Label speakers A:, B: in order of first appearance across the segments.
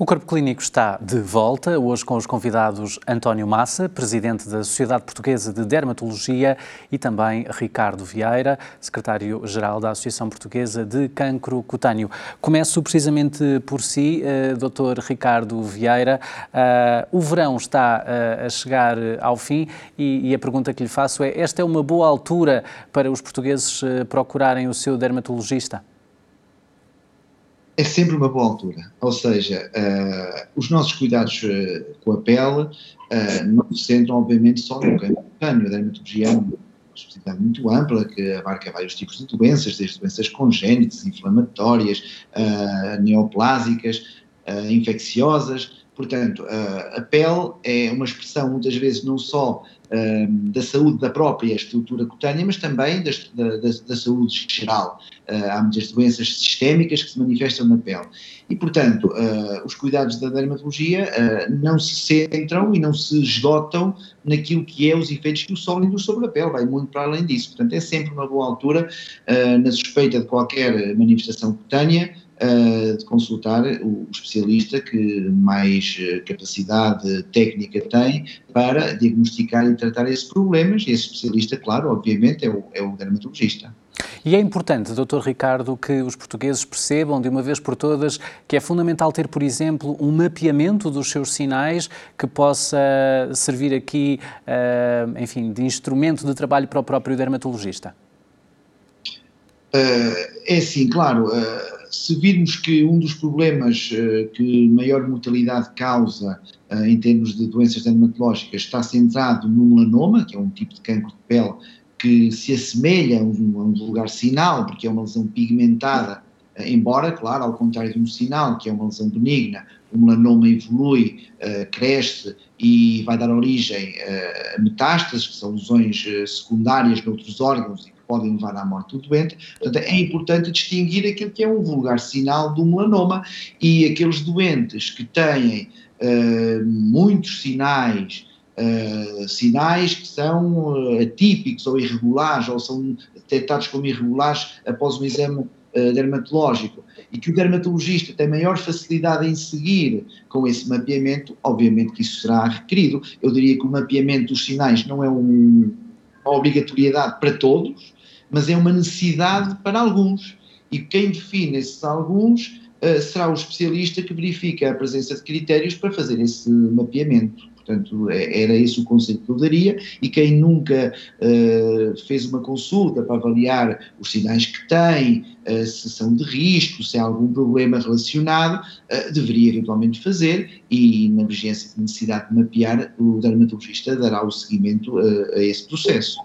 A: O Corpo Clínico está de volta, hoje com os convidados António Massa, presidente da Sociedade Portuguesa de Dermatologia, e também Ricardo Vieira, secretário-geral da Associação Portuguesa de Cancro Cutâneo. Começo precisamente por si, uh, Dr. Ricardo Vieira. Uh, o verão está uh, a chegar ao fim e, e, a pergunta que lhe faço é: esta é uma boa altura para os portugueses procurarem o seu dermatologista?
B: É sempre uma boa altura. Ou seja, uh, os nossos cuidados uh, com a pele uh, não se centram, obviamente, só no campo cutâneo. A dermatologia é uma especialidade muito ampla que abarca vários tipos de doenças, desde doenças congénitas, inflamatórias, neoplásicas, infecciosas. Portanto, a pele é uma expressão, muitas vezes, não só da saúde da própria estrutura cutânea, mas também da, da, da saúde geral. Uh, há muitas doenças sistémicas que se manifestam na pele. E, portanto, uh, os cuidados da dermatologia uh, não se centram e não se esgotam naquilo que é os efeitos que o sol induz sobre a pele, vai muito para além disso. Portanto, é sempre uma boa altura, na suspeita de qualquer manifestação cutânea, uh, de consultar o especialista que mais uh, capacidade técnica tem para diagnosticar e tratar esses problemas, e esse especialista, claro, obviamente, é o, é o dermatologista.
A: E é importante, Dr. Ricardo, que os portugueses percebam de uma vez por todas que é fundamental ter, por exemplo, um mapeamento dos seus sinais que possa servir aqui, uh, enfim, de instrumento de trabalho para o próprio dermatologista.
B: É sim, claro. Se virmos que um dos problemas uh, que maior mortalidade causa uh, em termos de doenças dermatológicas está centrado no melanoma, que é um tipo de cancro de pele que se assemelha a um, vulgar sinal, porque é uma lesão pigmentada, uh, embora, claro, ao contrário de um sinal, que é uma lesão benigna, o melanoma evolui, cresce e vai dar origem a metástases, que são lesões secundárias noutros órgãos e podem levar à morte do doente. Portanto, é importante distinguir aquilo que é um vulgar sinal do melanoma e aqueles doentes que têm uh, muitos sinais Uh, sinais que são uh, atípicos ou irregulares, ou são detectados como irregulares após um exame uh, dermatológico, e que o dermatologista tem maior facilidade em seguir com esse mapeamento, obviamente que isso será requerido. Eu diria que o mapeamento dos sinais não é um, uma obrigatoriedade para todos, mas é uma necessidade para alguns. E quem define esses alguns uh, será o especialista que verifica a presença de critérios para fazer esse mapeamento. Portanto, é, era esse o conceito que eu daria, e quem nunca uh, fez uma consulta para avaliar os sinais que tem, uh, se são de risco, se há algum problema relacionado, uh, deveria eventualmente fazer, e na emergência de necessidade de mapear, o dermatologista dará o seguimento a esse processo.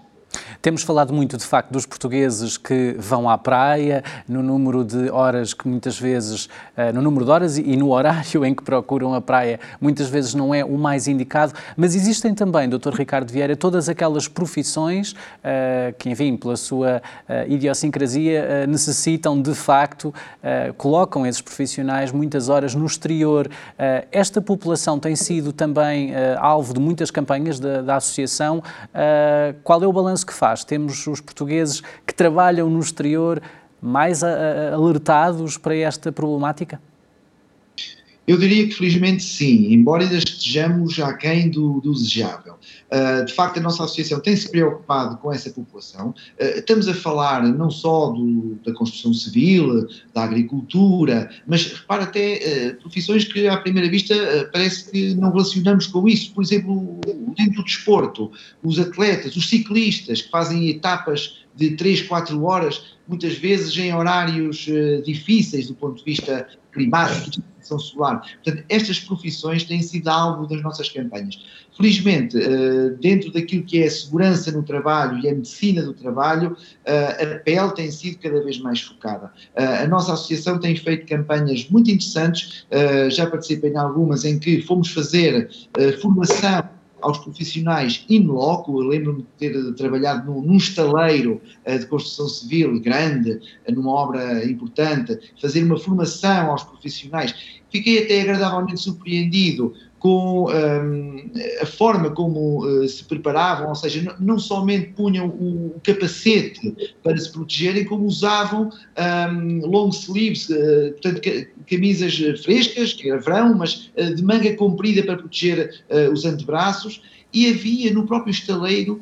A: Temos falado muito, de facto, dos portugueses que vão à praia, no número de horas que muitas vezes, uh, no número de horas e no horário em que procuram a praia, muitas vezes não é o mais indicado, mas existem também, Dr. Ricardo Vieira, todas aquelas profissões uh, que, enfim, pela sua uh, idiosincrasia, necessitam de facto, colocam esses profissionais muitas horas no exterior. esta população tem sido também alvo de muitas campanhas da, da associação. qual é o balanço que faz? Faz? Temos os portugueses que trabalham no exterior mais alertados para esta problemática?
B: Eu diria que felizmente sim, embora ainda estejamos aquém do, do desejável. Uh, de facto, a nossa associação tem-se preocupado com essa população. Uh, estamos a falar não só do, da construção civil, da agricultura, mas repara até uh, profissões que à primeira vista parece que não relacionamos com isso. Por exemplo, dentro do desporto, os atletas, os ciclistas que fazem etapas de 3, 4 horas, muitas vezes em horários difíceis do ponto de vista climático, de proteção solar. Portanto, estas profissões têm sido alvo das nossas campanhas. Felizmente, eh, dentro daquilo que é a segurança no trabalho e a medicina do trabalho, eh, a pele tem sido cada vez mais focada. A nossa associação tem feito campanhas muito interessantes, já participei em algumas em que fomos fazer formação aos profissionais in loco. Eu lembro-me de ter trabalhado num, num estaleiro uh, de construção civil grande, uh, numa obra importante, fazer uma formação aos profissionais. Fiquei até agradavelmente surpreendido com um, a forma como uh, se preparavam, ou seja, não, somente punham o, capacete para se protegerem, como usavam um, long sleeves, uh, portanto, camisas frescas, que era verão, mas uh, de manga comprida para proteger os antebraços, e havia no próprio estaleiro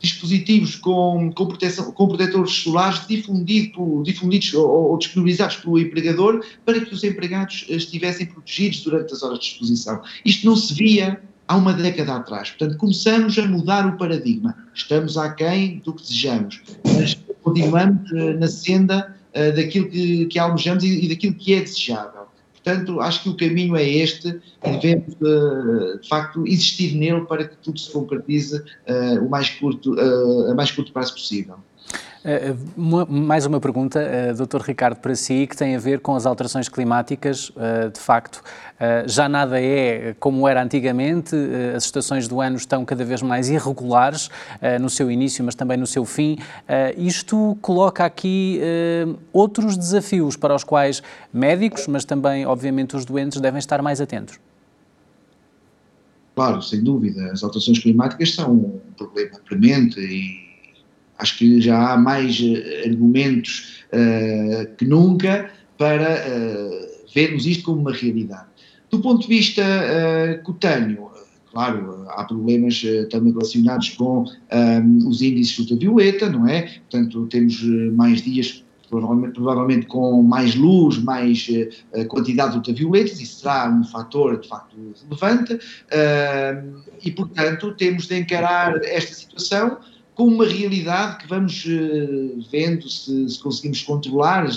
B: dispositivos com, com, proteção, com protetores solares difundido, difundidos ou, ou, disponibilizados pelo empregador para que os empregados estivessem protegidos durante as horas de exposição. Isto não se via há uma década atrás. Portanto, começamos a mudar o paradigma. Estamos aquém do que desejamos, mas continuamos uh, na senda uh, daquilo que, que almejamos e, e daquilo que é desejável. Portanto, acho que o caminho é este e devemos, uh, de facto, insistir nele para que tudo se concretize uh, o mais curto, uh, a mais curto prazo possível.
A: Eh, mais uma pergunta, uh, Dr. Ricardo, para si, que tem a ver com as alterações climáticas. Uh, de facto, já nada é como era antigamente, as estações do ano estão cada vez mais irregulares no seu início, mas também no seu fim. isto coloca aqui outros desafios para os quais médicos, mas também, obviamente, os doentes devem estar mais atentos.
B: Claro, sem dúvida. As alterações climáticas são um problema premente e Acho que já há mais uh, argumentos uh, que nunca para uh, vermos isto como uma realidade. Do ponto de vista cutâneo, claro, há problemas também relacionados com um, os índices de ultravioleta, não é? Portanto, temos mais dias Provavelmente, provavelmente, com mais luz, mais uh, quantidade de ultravioletas, isso será um fator de facto relevante, uh, e portanto temos de encarar esta situação com uma realidade que vamos uh, vendo se, se, conseguimos controlar.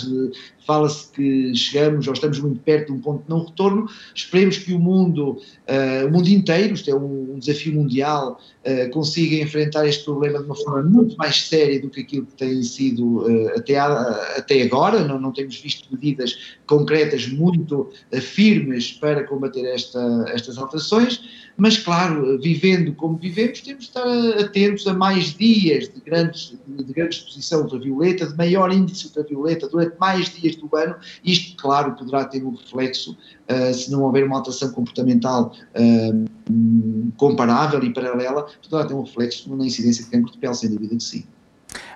B: Fala-se que chegamos ou estamos muito perto de um ponto de não retorno. Esperemos que o mundo, uh, o mundo inteiro, isto é um, um desafio mundial, uh, consiga enfrentar este problema de uma forma muito mais séria do que aquilo que tem sido até, a, até agora. Não, não temos visto medidas concretas muito firmes para combater esta, estas alterações mas claro, vivendo como vivemos, temos de estar atentos a mais dias de, grandes, de grande exposição ultravioleta, de maior índice ultravioleta durante mais dias do ano. Isto, claro, poderá ter um reflexo, uh, se não houver uma alteração comportamental uh, comparável e paralela, poderá ter um reflexo na incidência de cancro de pele, sem dúvida que sim.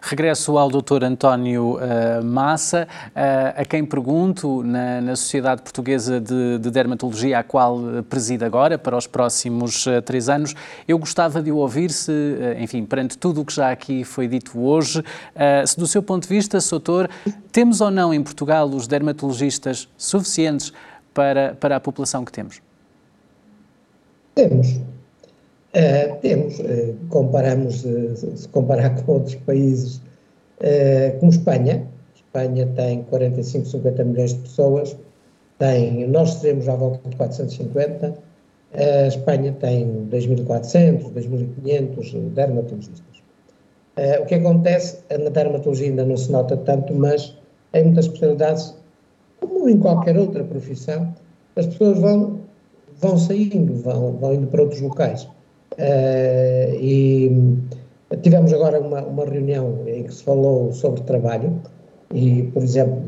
A: Regresso ao Dr. António uh, Massa, uh, a quem pergunto, na, na Sociedade Portuguesa de, de, Dermatologia, a qual preside agora, para os próximos uh, três anos, eu gostava de ouvir se, enfim, perante tudo o que já aqui foi dito hoje, se do seu ponto de vista, Soutor, temos ou não em Portugal os dermatologistas suficientes para, para a população que temos?
C: Temos. Uh, temos, uh, comparamos, uh, se comparar com outros países, como Espanha, Espanha tem 45, 50 milhões de pessoas, tem, nós seremos à volta de 450, a Espanha tem 2.400, 2.500 dermatologistas. o que acontece, na dermatologia ainda não se nota tanto, mas em muitas especialidades, como em qualquer outra profissão, as pessoas vão, vão saindo, vão, vão indo para outros locais. Uh, e tivemos agora uma, uma, reunião em que se falou sobre trabalho e, por exemplo,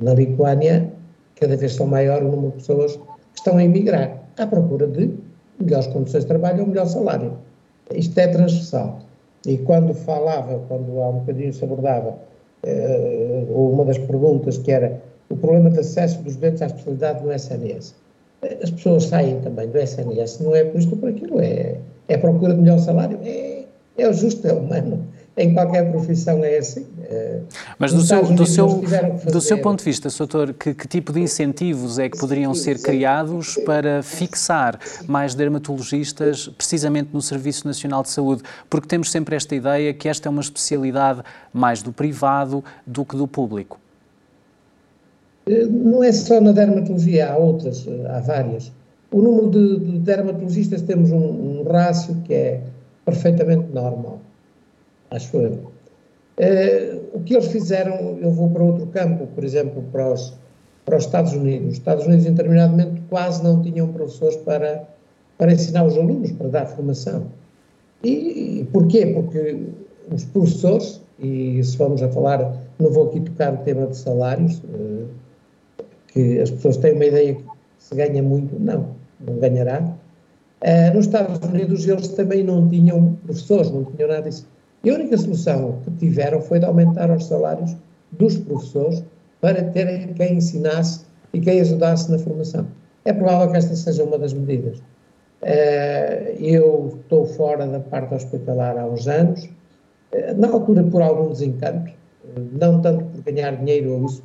C: na, na Lituânia, cada vez são maior o número de pessoas que estão a emigrar à procura de melhores condições de trabalho ou melhor salário. Isto é transversal. E quando falava, quando há um bocadinho se abordava, uh, uma das perguntas que era o problema de acesso dos doentes à especialidade do SNS. As pessoas saem também do SNS, não é por isto ou por aquilo, é, é procura de melhor salário, é, é o justo, é humano. Em qualquer profissão é assim. É,
A: Mas do seu, do, seu, do seu ponto de vista, Soutor, que, que, tipo de incentivos é que poderiam ser criados para fixar mais dermatologistas precisamente no Serviço Nacional de Saúde? Porque temos sempre esta ideia que esta é uma especialidade mais do privado do que do público.
C: Eh, não é só na dermatologia, há outras, eh, há várias. O número de, de dermatologistas temos um, um rácio que é perfeitamente normal, acho eu. Uh, o que eles fizeram, eu vou para outro campo, por exemplo, para os, para os Estados Unidos. Os Estados Unidos, momento, quase não tinham professores para, para ensinar os alunos, para dar formação. E, e porquê? Porque os professores, e se vamos a falar, não vou aqui tocar o tema de salários, uh, que as pessoas têm uma ideia que se ganha muito, não. não ganhará. Uh, nos Estados Unidos eles também não tinham professores, não tinham nada disso. E a única solução que tiveram foi de aumentar os salários dos professores para terem quem ensinasse e quem ajudasse na formação. É provável que esta seja uma das medidas. Uh, eu estou fora da parte hospitalar há uns anos, uh, na altura por algum desencanto, não tanto por ganhar dinheiro, ou isso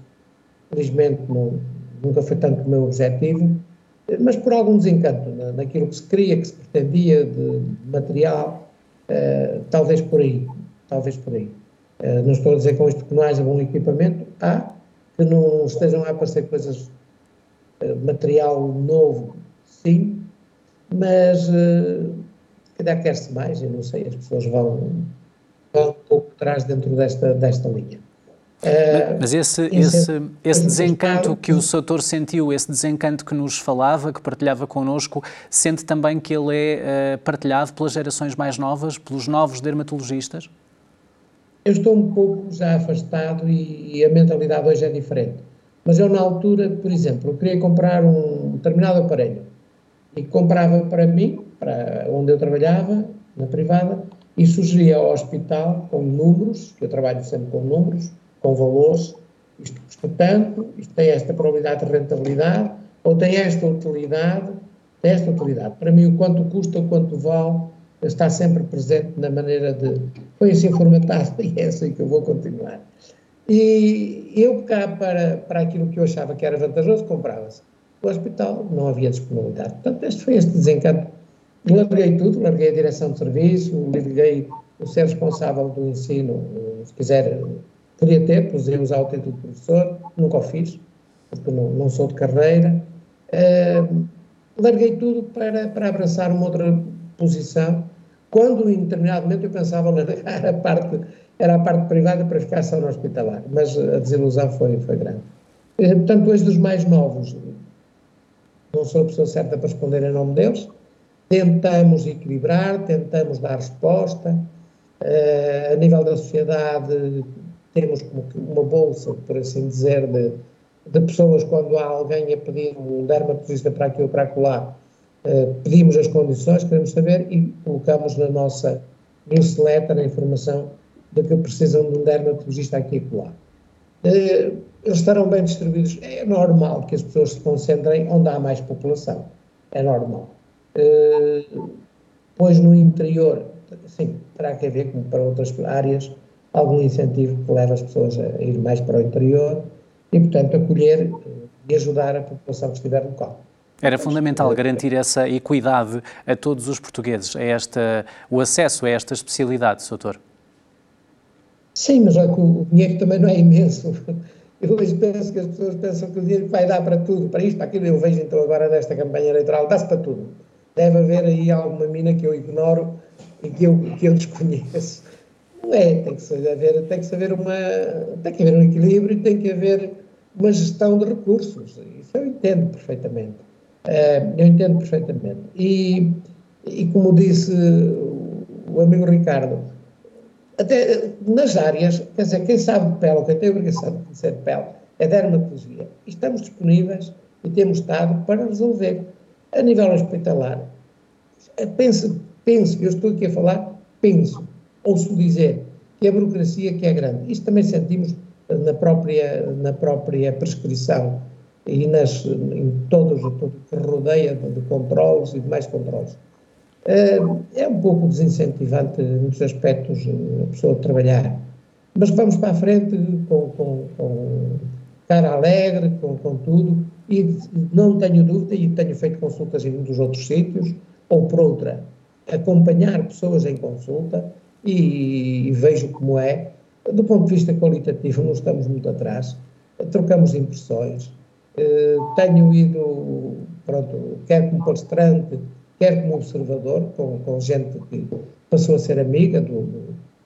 C: felizmente não, nunca foi tanto o meu objetivo, mas por algum desencanto naquilo que se queria, que se pretendia de material, uh, talvez por aí, talvez por aí. Uh, não estou a dizer com isto que não haja bom equipamento, há, que não estejam a aparecer coisas, uh, material novo, sim, mas uh, calhar quer-se mais, eu não sei, as pessoas vão, vão um pouco atrás dentro desta, desta linha.
A: Uh, Mas esse, esse, esse desencanto que o Soutor sentiu, esse desencanto que nos falava, que partilhava connosco, sente também que ele é uh, partilhado pelas gerações mais novas, pelos novos dermatologistas?
C: Eu estou um pouco já afastado e, e a mentalidade hoje é diferente. Mas eu, na altura, por exemplo, eu queria comprar um determinado aparelho e comprava para mim, para onde eu trabalhava, na privada, e sugeria ao hospital com números, que eu trabalho sempre com números, com valores, isto custa tanto, isto tem esta probabilidade de rentabilidade, ou tem esta utilidade, tem esta utilidade. Para mim, o quanto custa, o quanto vale, está sempre presente na maneira de. Foi assim formatado e é assim que eu vou continuar. E eu cá, para, para aquilo que eu achava que era vantajoso, comprava-se. O hospital não havia disponibilidade. Portanto, este foi este desencanto. Larguei tudo, larguei a direção de serviço, larguei o ser responsável do ensino, se quiser Podia ter, podia usar o título de professor, nunca o fiz, porque não, não sou de carreira. Uh, larguei tudo para, para abraçar uma outra posição, quando em determinado momento eu pensava largar a parte, era a parte privada para ficar só no hospitalar, mas a desilusão foi, foi grande. Uh, portanto, hoje dos mais novos, não sou a pessoa certa para responder em nome deles, tentamos equilibrar, tentamos dar resposta, uh, a nível da sociedade temos como uma bolsa, por assim dizer, de, de pessoas quando há alguém a pedir um dermatologista para aqui ou para acolá, uh, pedimos as condições, queremos saber e colocamos na nossa newsletter a informação de que precisam de um dermatologista aqui e acolá. Uh, eles estarão bem distribuídos. É normal que as pessoas se concentrem onde há mais população. É normal. Uh, pois no interior, sim, terá que haver, como para outras áreas, algum incentivo que leve as pessoas a ir mais para o interior e, portanto, acolher eh, e ajudar a população que estiver local.
A: Era fundamental garantir essa equidade a todos os portugueses, a esta, o acesso a esta especialidade, doutor.
C: Sim, mas o dinheiro também não é imenso. Eu hoje penso que as pessoas pensam que o dinheiro vai dar para tudo, para isto, para aquilo. Eu vejo então agora nesta campanha eleitoral, dá-se para tudo. Deve haver aí alguma mina que eu ignoro e que eu, que eu desconheço é, tem que haver, tem que haver uma, tem que haver um equilíbrio tem que haver uma gestão de recursos. Isso eu entendo perfeitamente. Uh, eu entendo perfeitamente. E, e como disse o amigo Ricardo, até nas áreas, quer dizer, quem sabe de pele, quem tem a obrigação de conhecer de pele, é dermatologia. Estamos disponíveis e temos estado para resolver. A nível hospitalar, penso, penso, eu estou aqui a falar, penso ouço dizer que a burocracia que é grande. Isto também sentimos na própria, na própria prescrição e nas, em todos, tudo que rodeia de, de controles e de mais controles. Eh, é um pouco desincentivante muitos aspectos a pessoa trabalhar, mas vamos para a frente com, com, com cara alegre, com, com tudo, e não tenho dúvida, e tenho feito consultas em muitos outros sítios, ou por outra, acompanhar pessoas em consulta, e, e vejo como é. Do ponto de vista qualitativo, não estamos muito atrás. Trocamos impressões. Uh, tenho ido, pronto, quer como palestrante, quer como observador, com, com gente que passou a ser amiga do,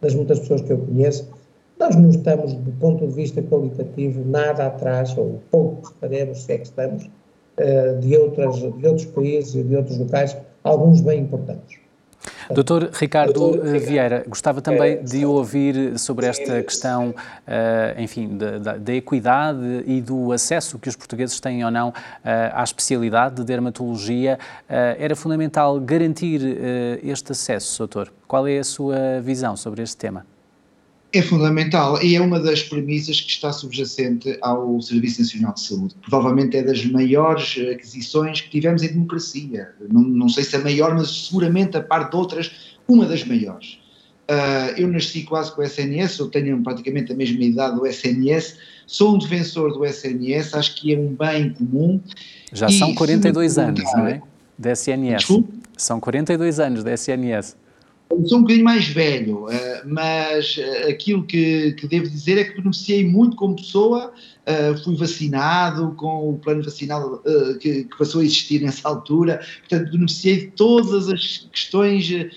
C: das muitas pessoas que eu conheço. Nós não estamos, do ponto de vista qualitativo, nada atrás, ou pouco estaremos, se é que estamos, uh, de, outras, de outros países e de outros locais, alguns bem importantes.
A: Doutor Ricardo Vieira, gostava também de ouvir sobre esta questão, enfim, da, da, equidade e do acesso que os portugueses têm ou não à especialidade de dermatologia. Era fundamental garantir este acesso, doutor. Qual é a sua visão sobre este tema?
B: É fundamental e é uma das premissas que está subjacente ao Serviço Nacional de Saúde. Provavelmente é das maiores aquisições que tivemos em democracia. Não, não sei se a maior, mas seguramente, a par de outras, uma das maiores. Uh, eu nasci quase com o SNS, eu tenho praticamente a mesma idade do SNS, sou um defensor do SNS, acho que é um bem comum.
A: Já são 42 anos, não é? Da SNS. Desculpe? São 42 anos da SNS.
B: Sou um bocadinho mais velho, eh, mas eh, aquilo que, que, devo dizer é que beneficiei muito como pessoa. Eh, fui vacinado com o plano vacinal que, que, passou a existir nessa altura, portanto, beneficiei de todas as questões de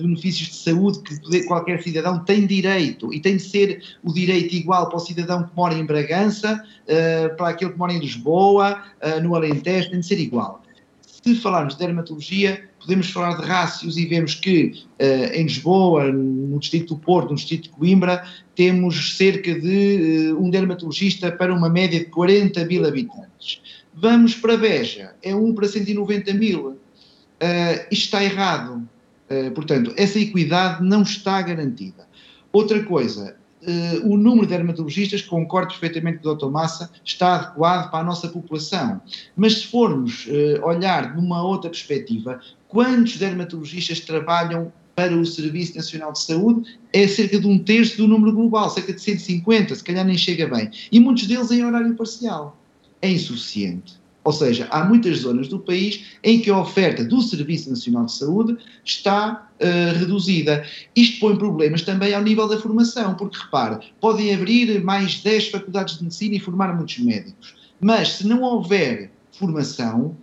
B: benefícios de saúde que qualquer cidadão tem direito e tem de ser o direito igual para o cidadão que mora em Bragança, para aquele que mora em Lisboa, no Alentejo, tem de ser igual. Se falarmos de dermatologia, podemos falar de rácios e vemos que uh, em Lisboa, no Distrito do Porto, no Distrito de Coimbra, temos cerca de uh, um dermatologista para uma média de 40 mil habitantes. Vamos para Beja, é um para 190 mil. Uh, isto está errado. portanto, essa equidade não está garantida. Outra coisa, uh, o número de dermatologistas, concordo perfeitamente com o Dr. Massa, está adequado para a nossa população. Mas se formos uh, olhar numa outra perspectiva, quantos dermatologistas trabalham para o Serviço Nacional de Saúde é cerca de um terço do número global, cerca de 150, se calhar nem chega bem. E muitos deles em horário parcial. É insuficiente. Ou seja, há muitas zonas do país em que a oferta do Serviço Nacional de Saúde está uh, reduzida. Isto põe problemas também ao nível da formação, porque repare, podem abrir mais 10 faculdades de medicina e formar muitos médicos, mas se não houver formação,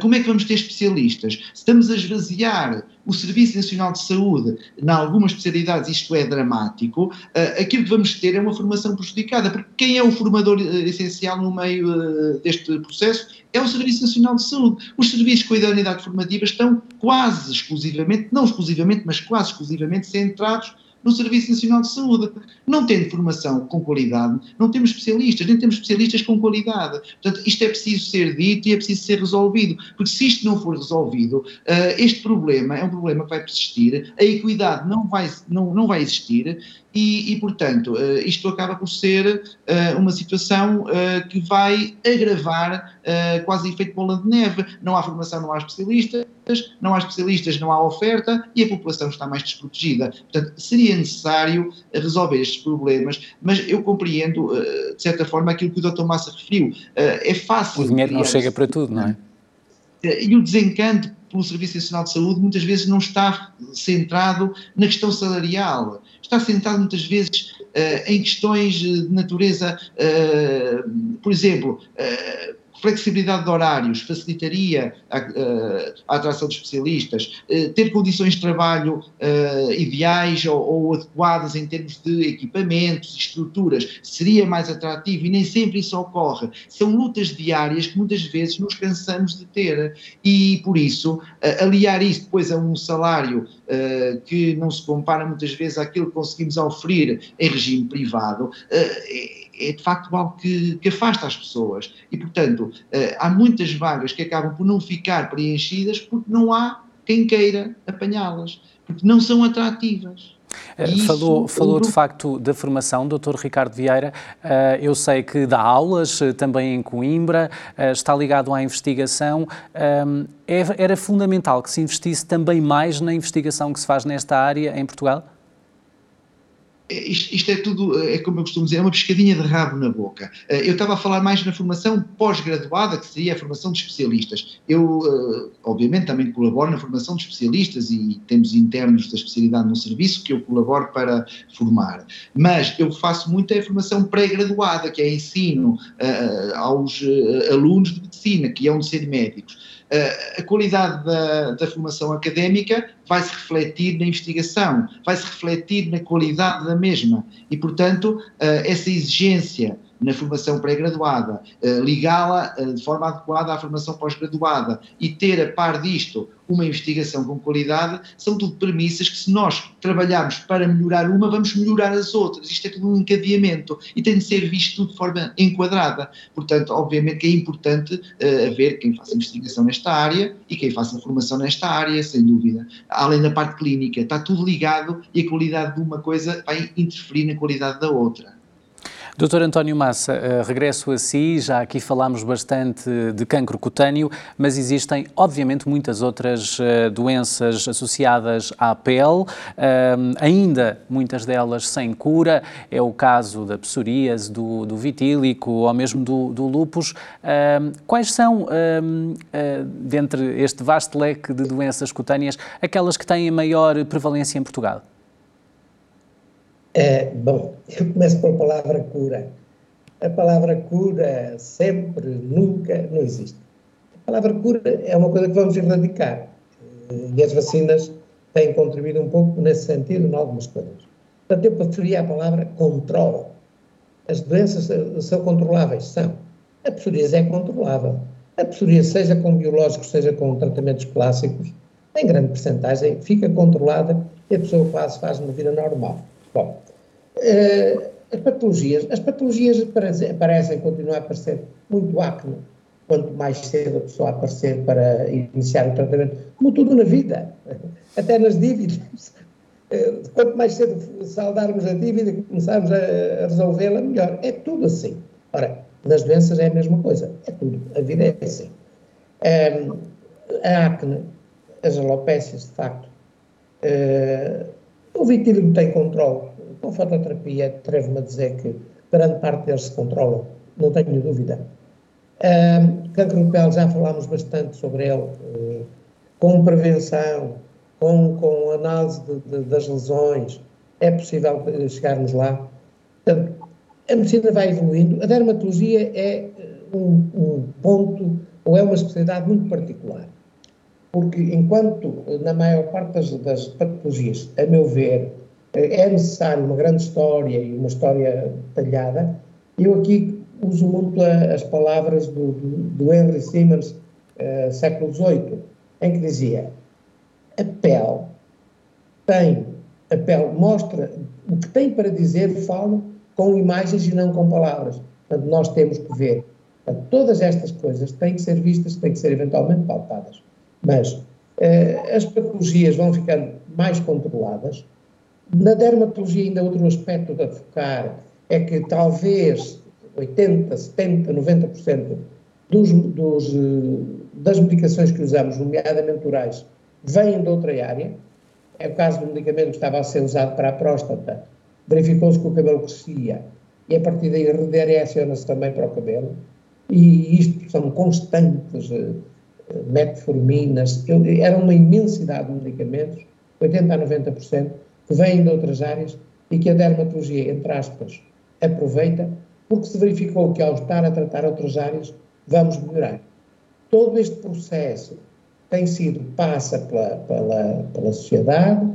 B: como é que vamos ter especialistas? Se estamos a esvaziar o Serviço Nacional de Saúde em algumas especialidades, isto é dramático, uh, aquilo que vamos ter é uma formação prejudicada, porque quem é o formador uh, essencial no meio deste processo é o Serviço Nacional de Saúde. Os serviços com a unidade formativa estão quase exclusivamente, não exclusivamente, mas quase exclusivamente centrados no Serviço Nacional de Saúde. Não tendo formação com qualidade, não temos especialistas, nem temos especialistas com qualidade. Portanto, isto é preciso ser dito e é preciso ser resolvido, porque se isto não for resolvido, uh, este problema é um problema que vai persistir, a equidade não vai, não, não vai existir e, e, portanto, uh, isto acaba por ser uh, uma situação uh, que vai agravar quase efeito bola de neve. Não há formação, não há especialistas, não há especialistas, não há oferta e a população está mais desprotegida. Portanto, seria necessário resolver estes problemas, mas eu compreendo, de certa forma, aquilo que o Dr. Massa referiu. é fácil.
A: O dinheiro não chega para tudo, não é?
B: E o desencanto pelo Serviço Nacional de Saúde muitas vezes não está centrado na questão salarial, está centrado muitas vezes uh, em questões de natureza, uh, por exemplo, uh, flexibilidade de horários facilitaria a, a atração de especialistas, ter condições de trabalho uh, ideais ou, ou, adequadas em termos de equipamentos, estruturas, seria mais atrativo e nem sempre isso ocorre. São lutas diárias que muitas vezes nos cansamos de ter e, por isso, uh, aliar isso depois a um salário uh, que não se compara muitas vezes àquilo que conseguimos oferecer em regime privado, é, é de facto algo que, que afasta as pessoas. E, portanto, uh, há muitas vagas que acabam por não ficar preenchidas porque não há quem queira apanhá-las, porque não são atrativas.
A: Eh, falou, falou de facto da formação, Dr. Ricardo Vieira. Uh, eu sei que dá aulas também em Coimbra, está ligado à investigação. É, era fundamental que se investisse também mais na investigação que se faz nesta área em Portugal?
B: Isto, isto, é tudo, é como eu costumo dizer, é uma pescadinha de rabo na boca. Eh, eu estava a falar mais na formação pós-graduada, que seria a formação de especialistas. Eu, eh, obviamente, também colaboro na formação de especialistas e temos internos da especialidade no serviço que eu colaboro para formar. Mas eu faço muito a formação pré-graduada, que é ensino uh, aos alunos de medicina, que é de ser médicos. Uh, a qualidade da, da formação académica vai-se refletir na investigação, vai-se refletir na qualidade da mesma. E, portanto, essa exigência na formação pré-graduada, eh, ligá-la eh, de forma adequada à formação pós-graduada e ter a par disto uma investigação com qualidade, são tudo premissas que se nós trabalharmos para melhorar uma, vamos melhorar as outras. Isto é tudo um encadeamento e tem de ser visto de forma enquadrada. Portanto, obviamente que é importante uh, haver quem faça investigação nesta área e quem faça formação nesta área, sem dúvida. Além da parte clínica, está tudo ligado e a qualidade de uma coisa vai interferir na qualidade da outra.
A: Doutor António Massa, uh, regresso a si. Já aqui falámos bastante de cancro cutâneo, mas existem, obviamente, muitas outras uh, doenças associadas à pele, uh, ainda muitas delas sem cura. É o caso da psoríase, do, do vitílico ou mesmo do, do lúpus. quais são, dentre este vasto leque de doenças cutâneas, aquelas que têm maior prevalência em Portugal?
C: É, bom, eu começo pela palavra cura. A palavra cura sempre, nunca, não existe. A palavra cura é uma coisa que vamos erradicar. E as vacinas têm contribuído um pouco nesse sentido em algumas coisas. Portanto, eu preferia a palavra controle. As doenças são controláveis? São. A psoríase é controlável. A psoríase, seja com biológicos, seja com tratamentos clássicos, em grande percentagem, fica controlada e a pessoa quase faz uma vida normal. Bom, uh, as patologias, as patologias parecem continuar a aparecer muito acne, quanto mais cedo a pessoa aparecer para iniciar o tratamento, como tudo na vida, até nas dívidas. Uh, quanto mais cedo saldarmos a dívida e começarmos a resolvê-la, melhor. É tudo assim. Ora, nas doenças é a mesma coisa. É tudo. A vida é assim. Um, a acne, as alopécias, de facto, uh, o vitíligo tem controle. Com fototerapia, atrevo-me a dizer que grande parte deles se controlam, não tenho dúvida. Um, cancro de pele, já falámos bastante sobre ele, uh, com prevenção, com, com análise de, de, das lesões, é possível chegarmos lá. Portanto, a medicina vai evoluindo. A dermatologia é um, um ponto, ou é uma especialidade muito particular porque enquanto na maior parte das, das patologias, a meu ver, é necessário uma grande história e uma história detalhada, eu aqui uso muito a, as palavras do, do, do Henry Simmons, uh, século XVIII, em que dizia: a pele tem, a pele mostra o que tem para dizer, falo com imagens e não com palavras. Portanto, nós temos que ver. Portanto, todas estas coisas têm que ser vistas, têm que ser eventualmente palpadas. Mas eh, as patologias vão ficando mais controladas. Na dermatologia, ainda outro aspecto a focar é que talvez 80, 70, 90% dos, dos, eh, das medicações que usamos, nomeadamente orais, vêm de outra área. É o caso do medicamento que estava a ser usado para a próstata. Verificou-se que o cabelo crescia e a partir daí redireciona-se também para o cabelo. E isto são constantes metforminas, era uma imensidade de medicamentos, 80% a 90%, que vêm de outras áreas e que a dermatologia, entre aspas, aproveita, porque se verificou que ao estar a tratar outras áreas, vamos melhorar. Todo este processo tem sido, passa pela, pela, pela sociedade,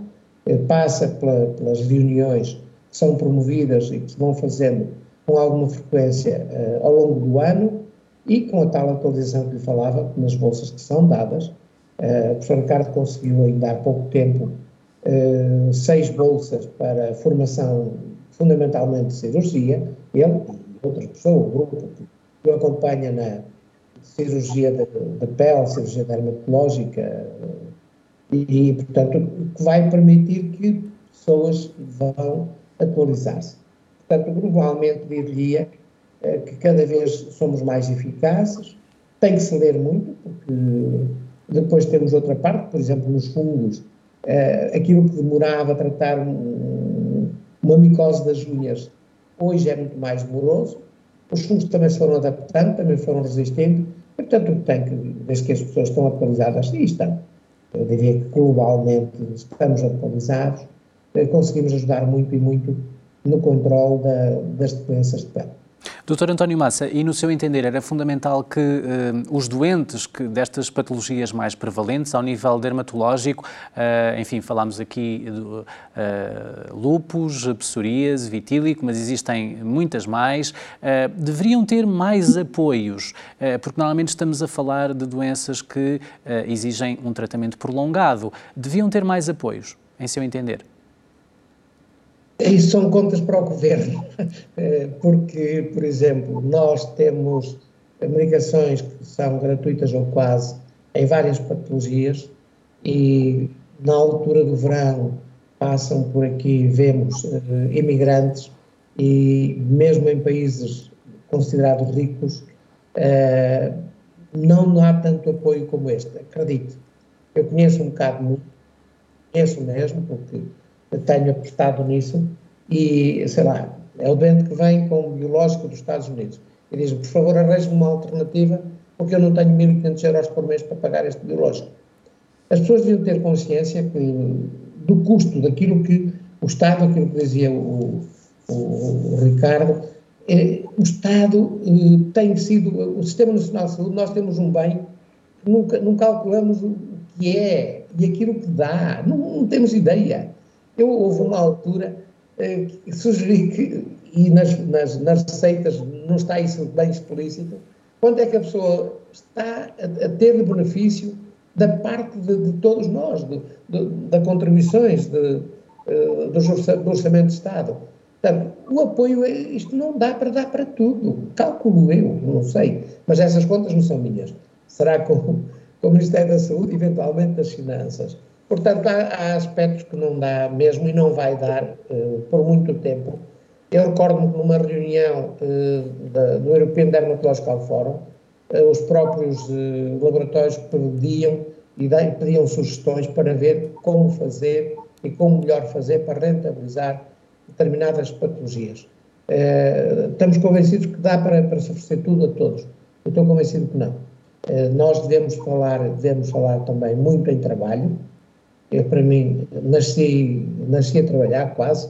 C: eh, passa pela, pelas reuniões que são promovidas e que se vão fazendo com alguma frequência uh, ao longo do ano, e com a tal atualização que lhe falava, nas bolsas que são dadas, uh, o professor Ricardo conseguiu ainda há pouco tempo uh, seis bolsas para formação fundamentalmente de cirurgia, ele e outras pessoas, o grupo que o acompanha na cirurgia de, de pele, cirurgia dermatológica, e, e, portanto, que vai permitir que pessoas vão atualizar-se. Portanto, globalmente, diria eh, que cada vez somos mais eficazes. Tem que se ler muito, porque depois temos outra parte, por exemplo, nos fungos, eh, aquilo que demorava a tratar uma micose das unhas, hoje é muito mais demoroso. Os fungos também se foram adaptando, também foram resistentes. Portanto, tem que, desde que as pessoas estão atualizadas, e estão, eu diria que globalmente estamos atualizados, eh, conseguimos ajudar muito e muito no controle da, das doenças de pele.
A: Doutor António Massa, e no seu entender era fundamental que uh, os doentes que, destas patologias mais prevalentes ao nível dermatológico, uh, enfim, falámos aqui do uh, lupus, psoríase, vitílico, mas existem muitas mais, deveriam ter mais apoios, porque normalmente estamos a falar de doenças que exigem um tratamento prolongado. Deviam ter mais apoios, em seu entender?
C: Isso são contas para o governo, eh, porque, por exemplo, nós temos medicações que são gratuitas ou quase em várias patologias e na altura do verão passam por aqui, vemos uh, imigrantes e mesmo em países considerados ricos uh, não há tanto apoio como este, acredito. Eu conheço um bocado, conheço mesmo, porque tenho apostado nisso e, sei lá, é o doente que vem com o biológico dos Estados Unidos e diz por favor, arranje-me uma alternativa porque eu não tenho 1.500 euros por mês para pagar este biológico. As pessoas deviam ter consciência que, do custo daquilo que o Estado, aquilo que dizia o, o, o Ricardo, eh, o Estado eh, tem sido, o Sistema Nacional de Saúde, nós temos um bem que nunca, não calculamos o que é e aquilo que dá, não, não temos ideia. Eu houve uma altura eh, que sugeri que, e nas, nas, nas, receitas não está isso bem explícito, quanto é que a pessoa está a, a ter de benefício da parte de, de todos nós, de, de, de contribuições de, uh, do orçamento de Estado. Portanto, o apoio, é, isto não dá para dar para tudo, calculo eu, não sei, mas essas contas não são minhas. Será com, com o Ministério da Saúde, eventualmente das Finanças. Portanto, há, há, aspectos que não dá mesmo e não vai dar uh, por muito tempo. Eu recordo-me que numa reunião uh, da, do European Dermatological Forum, uh, os próprios laboratórios pediam e pediam sugestões para ver como fazer e como melhor fazer para rentabilizar determinadas patologias. estamos convencidos que dá para, para se oferecer tudo a todos. Eu estou convencido que não. nós devemos falar, devemos falar também muito em trabalho, eu, para mim, nasci, nasci a trabalhar quase,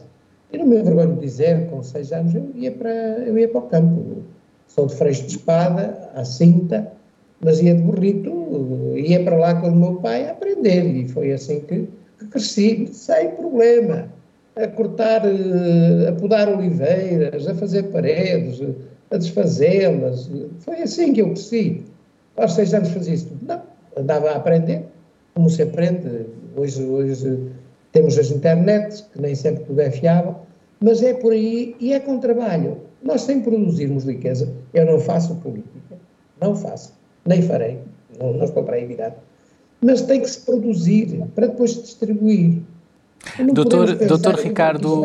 C: e não me envergonho de dizer, com seis anos, eu ia para, eu ia para o campo. Sou de freixo de espada, à cinta, mas ia de burrito, ia para lá com o meu pai a aprender, e foi assim que, que cresci, sem problema, a cortar, a podar oliveiras, a fazer paredes, a desfazê-las, foi assim que eu cresci. Aos seis anos fazia isso tudo. Não, andava a aprender, como se aprende Hoje, hoje temos as internets, que nem sempre tudo é fiável, mas é por aí e é com trabalho. Nós, sem produzirmos riqueza, eu não faço política, não faço, nem farei, não, não estou para evitar, mas tem que se produzir para depois se distribuir.
A: Doutor, doutor Ricardo,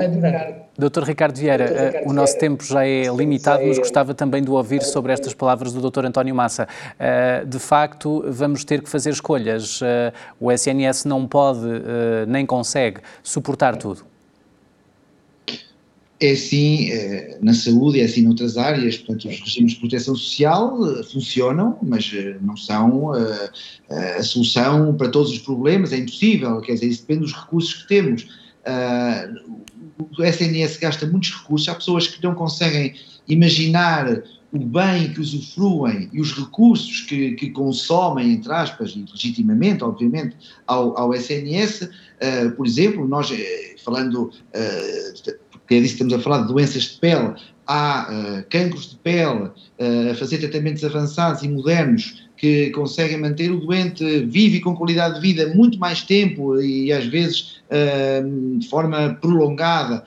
A: doutor Ricardo Vieira, doutor Ricardo o nosso tempo já é limitado, mas gostava também de ouvir sobre estas palavras do doutor António Massa. Eh, de facto, vamos ter que fazer escolhas. Eh, o SNS não pode eh, nem consegue suportar tudo.
B: É assim na saúde, é assim noutras áreas, portanto os regimes de proteção social funcionam, mas não são a solução para todos os problemas, é impossível, quer dizer, isso depende dos recursos que temos. o SNS gasta muitos recursos, há pessoas que não conseguem imaginar o bem que usufruem e os recursos que, que consomem, entre aspas, e legitimamente, obviamente, ao, ao SNS. Uh, por exemplo, nós, falando, uh, porque é disso que estamos a falar, de doenças de pele, há uh, cancros de pele, uh, a fazer tratamentos avançados e modernos que conseguem manter o doente vivo e com qualidade de vida muito mais tempo e às vezes uh, de forma prolongada,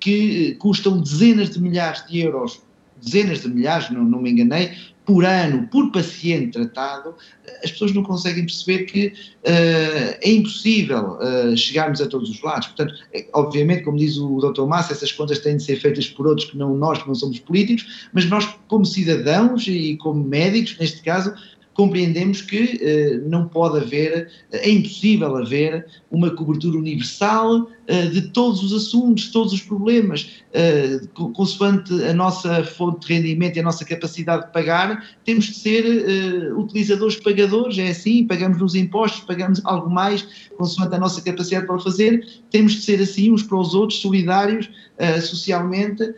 B: que custam dezenas de milhares de euros, dezenas de milhares, não, não me enganei, por ano, por paciente tratado, as pessoas não conseguem perceber que uh, é impossível uh, chegarmos a todos os lados. Portanto, é, obviamente, como diz o Dr. Massa, essas contas têm de ser feitas por outros que não nós, que não somos políticos, mas nós, como cidadãos e como médicos, neste caso, compreendemos que eh, não pode haver, é impossível haver uma cobertura universal eh, de todos os assuntos, todos os problemas, eh, consoante a nossa fonte de rendimento e a nossa capacidade de pagar, temos de ser eh, utilizadores pagadores, é assim, pagamos nos impostos, pagamos algo mais, consoante a nossa capacidade para fazer, temos de ser assim uns para os outros, solidários eh, socialmente,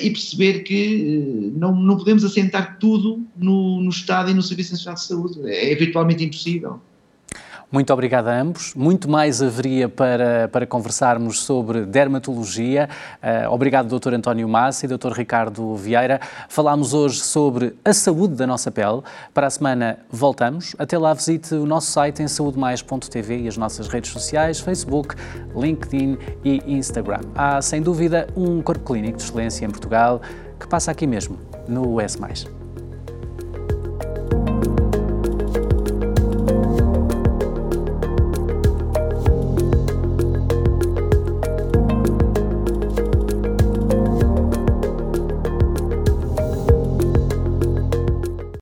B: e perceber que não, não podemos assentar tudo no, no Estado e no Serviço Nacional de Saúde. É eventualmente impossível.
A: Muito obrigado a ambos. Muito mais haveria para, para conversarmos sobre dermatologia. Uh, obrigado, Dr. António Massa e Dr. Ricardo Vieira. Falámos hoje sobre a saúde da nossa pele. Para a semana voltamos. Até lá, visite o nosso site em saudemais.tv e as nossas redes sociais, Facebook, LinkedIn e Instagram. Há, sem dúvida, um corpo clínico de excelência em Portugal que passa aqui mesmo, no US.